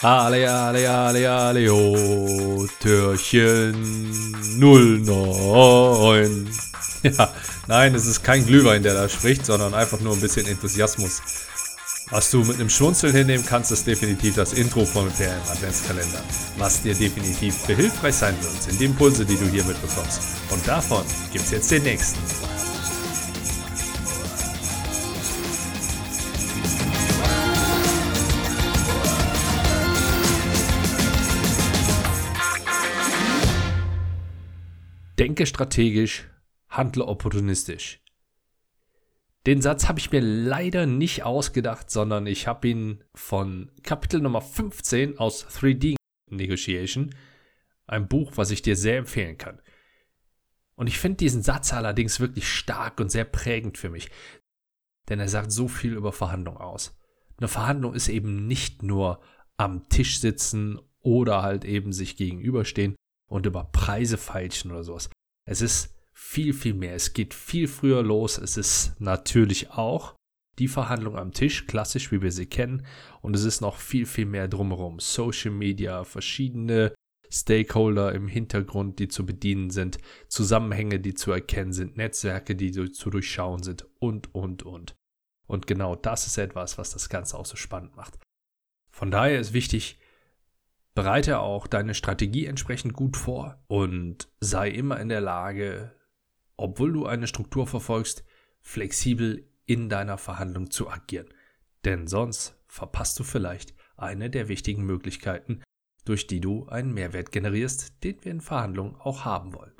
Ale, ale, ale, ale, oh, Türchen 09. Ja, nein, es ist kein Glühwein, der da spricht, sondern einfach nur ein bisschen Enthusiasmus. Was du mit einem Schmunzeln hinnehmen kannst, ist definitiv das Intro von PM Adventskalender, was dir definitiv behilfreich sein wird, sind die Impulse, die du hier mitbekommst. Und davon gibt's jetzt den nächsten. Denke strategisch, handle opportunistisch. Den Satz habe ich mir leider nicht ausgedacht, sondern ich habe ihn von Kapitel Nummer 15 aus 3D Negotiation, ein Buch, was ich dir sehr empfehlen kann. Und ich finde diesen Satz allerdings wirklich stark und sehr prägend für mich, denn er sagt so viel über Verhandlung aus. Eine Verhandlung ist eben nicht nur am Tisch sitzen oder halt eben sich gegenüberstehen, und über Preise feilschen oder sowas. Es ist viel, viel mehr. Es geht viel früher los. Es ist natürlich auch die Verhandlung am Tisch, klassisch wie wir sie kennen. Und es ist noch viel, viel mehr drumherum. Social Media, verschiedene Stakeholder im Hintergrund, die zu bedienen sind, Zusammenhänge, die zu erkennen sind, Netzwerke, die zu durchschauen sind und, und, und. Und genau das ist etwas, was das Ganze auch so spannend macht. Von daher ist wichtig, Bereite auch deine Strategie entsprechend gut vor und sei immer in der Lage, obwohl du eine Struktur verfolgst, flexibel in deiner Verhandlung zu agieren. Denn sonst verpasst du vielleicht eine der wichtigen Möglichkeiten, durch die du einen Mehrwert generierst, den wir in Verhandlungen auch haben wollen.